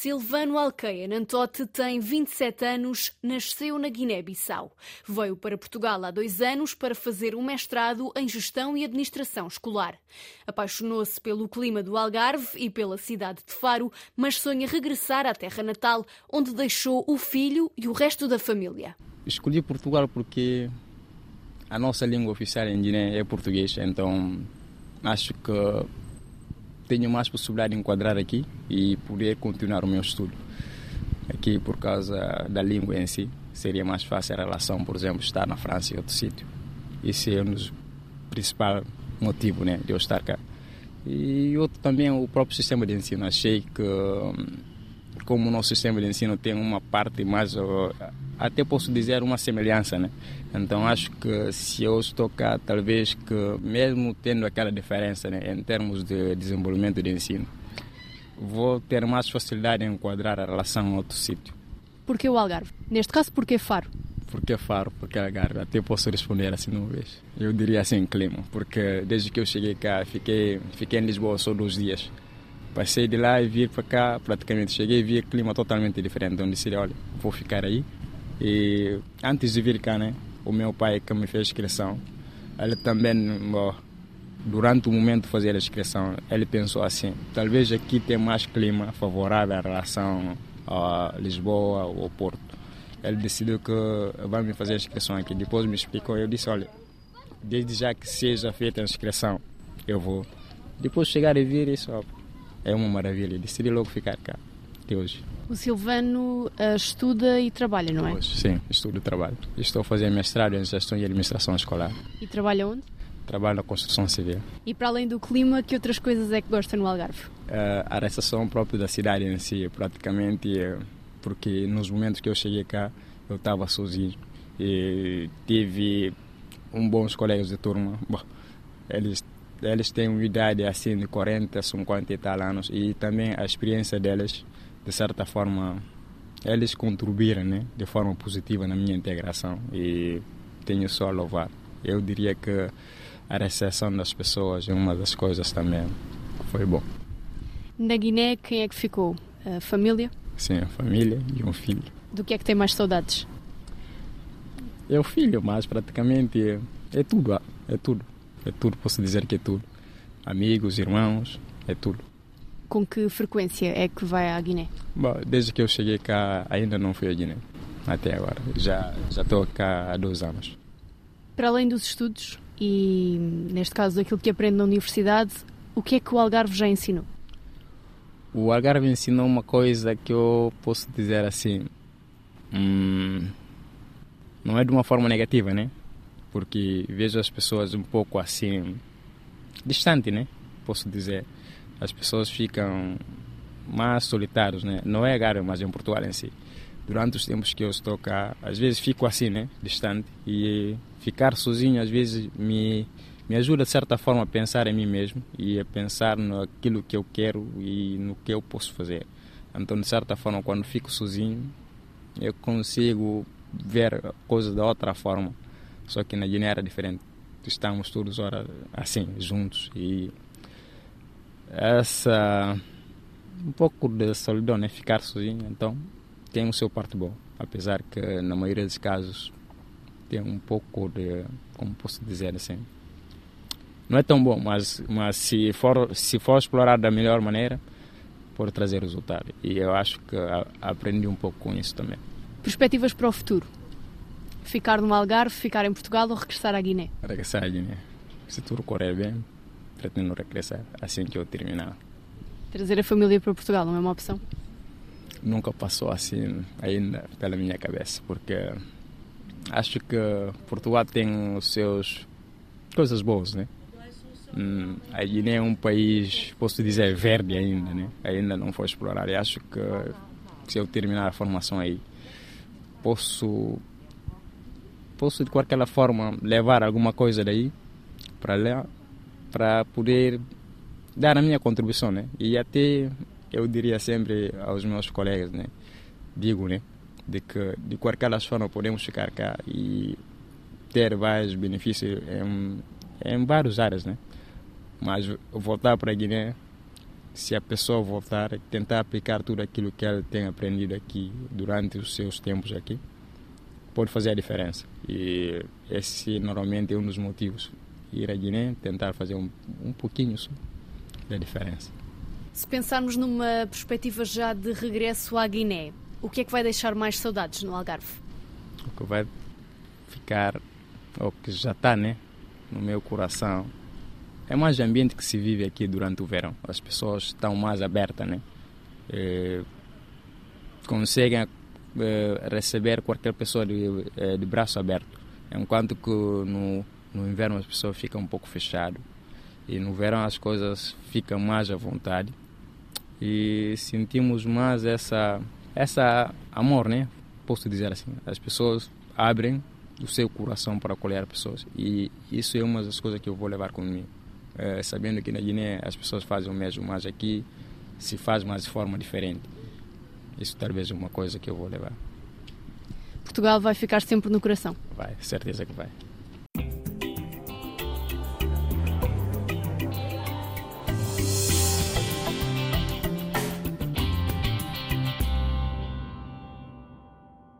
Silvano Alqueia Nantote tem 27 anos, nasceu na Guiné-Bissau. Veio para Portugal há dois anos para fazer um mestrado em Gestão e Administração Escolar. Apaixonou-se pelo clima do Algarve e pela cidade de Faro, mas sonha regressar à terra natal, onde deixou o filho e o resto da família. Escolhi Portugal porque a nossa língua oficial em Guiné é português, então acho que tenho mais possibilidade de enquadrar aqui e poder continuar o meu estudo. Aqui, por causa da língua em si, seria mais fácil a relação, por exemplo, estar na França e outro sítio. Esse é um dos principais motivos né, de eu estar cá. E outro também o próprio sistema de ensino. Achei que, como o nosso sistema de ensino tem uma parte mais até posso dizer uma semelhança, né? Então acho que se eu estou cá, talvez que mesmo tendo aquela diferença né, em termos de desenvolvimento de ensino, vou ter mais facilidade em enquadrar a relação a outro sítio. Por que o Algarve? Neste caso, por que Faro? Por que Faro? Porque Algarve? Até posso responder assim uma vez. Eu diria assim, clima, porque desde que eu cheguei cá, fiquei, fiquei em Lisboa só dois dias. Passei de lá e vir para cá, praticamente cheguei e vi clima totalmente diferente. Então disse, olha, vou ficar aí e antes de vir cá, né, o meu pai que me fez inscrição, ele também, durante o momento de fazer a inscrição, ele pensou assim: talvez aqui tem mais clima favorável em relação a Lisboa ou Porto. Ele decidiu que vai me fazer a inscrição aqui. Depois me explicou, eu disse: olha, desde já que seja feita a inscrição, eu vou. Depois chegar e vir, isso é uma maravilha. Decidi logo ficar cá, até hoje. O Silvano uh, estuda e trabalha, não é? Sim, estudo e trabalho. Estou a fazer mestrado em Gestão e Administração Escolar. E trabalha onde? Trabalho na construção civil. E para além do clima, que outras coisas é que gosta no Algarve? Uh, a recepção própria da cidade em si, praticamente, eh, porque nos momentos que eu cheguei cá, eu estava sozinho e tive um bons colegas de turma. Bom, eles eles têm uma idade assim de 40, 50 e tal anos e também a experiência deles de certa forma, eles contribuíram né, de forma positiva na minha integração e tenho só a louvar. Eu diria que a recepção das pessoas é uma das coisas também foi bom. Na Guiné, quem é que ficou? A família? Sim, a família e um filho. Do que é que tem mais saudades? É o filho, mas praticamente é, é tudo, é tudo. É tudo, posso dizer que é tudo. Amigos, irmãos, é tudo com que frequência é que vai à Guiné? Bom, desde que eu cheguei cá ainda não fui à Guiné, até agora. Já já estou cá há dois anos. Para além dos estudos e, neste caso, aquilo que aprende na universidade, o que é que o Algarve já ensinou? O Algarve ensinou uma coisa que eu posso dizer assim, hum, não é de uma forma negativa, né? Porque vejo as pessoas um pouco assim, distante, né? Posso dizer as pessoas ficam mais solitários, né? Não é Agaro, mas em Portugal em si. Durante os tempos que eu estou cá, às vezes fico assim, né? Distante. E ficar sozinho, às vezes, me, me ajuda, de certa forma, a pensar em mim mesmo e a pensar naquilo que eu quero e no que eu posso fazer. Então, de certa forma, quando fico sozinho, eu consigo ver coisas da outra forma. Só que na Guiné era diferente. Estamos todos ora, assim, juntos e essa um pouco de solidão, né? ficar sozinho, então tem o seu parte bom, apesar que na maioria dos casos tem um pouco de, como posso dizer assim, não é tão bom, mas, mas se, for, se for explorar da melhor maneira, pode trazer resultado. E eu acho que aprendi um pouco com isso também. Perspectivas para o futuro? Ficar no Algarve, ficar em Portugal ou regressar à Guiné? Regressar à Guiné. Se tudo correr bem, pretendo regressar assim que eu terminar. Trazer a família para Portugal não é uma opção? Nunca passou assim ainda pela minha cabeça, porque acho que Portugal tem os seus coisas boas, né? Hum, a Guiné é um país, posso dizer, verde ainda, né? Ainda não foi explorado. E acho que se eu terminar a formação aí, posso, posso de qualquer forma levar alguma coisa daí para lá para poder dar a minha contribuição, né? E até eu diria sempre aos meus colegas, né? Digo, né? De que de qualquer forma podemos ficar cá e ter vários benefícios em, em várias áreas, né? Mas voltar para Guiné se a pessoa voltar, tentar aplicar tudo aquilo que ela tem aprendido aqui durante os seus tempos aqui, pode fazer a diferença. E esse normalmente é um dos motivos. Ir à Guiné, tentar fazer um, um pouquinho da diferença. Se pensarmos numa perspectiva já de regresso à Guiné, o que é que vai deixar mais saudades no Algarve? O que vai ficar, ou que já está né, no meu coração, é mais o ambiente que se vive aqui durante o verão. As pessoas estão mais abertas, né? É, conseguem é, receber qualquer pessoa de, é, de braço aberto, enquanto que no, no inverno as pessoas ficam um pouco fechadas e no verão as coisas ficam mais à vontade e sentimos mais essa essa amor, né? Posso dizer assim, as pessoas abrem o seu coração para acolher pessoas e isso é uma das coisas que eu vou levar comigo, é, sabendo que na Guiné as pessoas fazem o mesmo, mas aqui se faz mais de forma diferente. Isso talvez é uma coisa que eu vou levar. Portugal vai ficar sempre no coração. Vai, certeza que vai.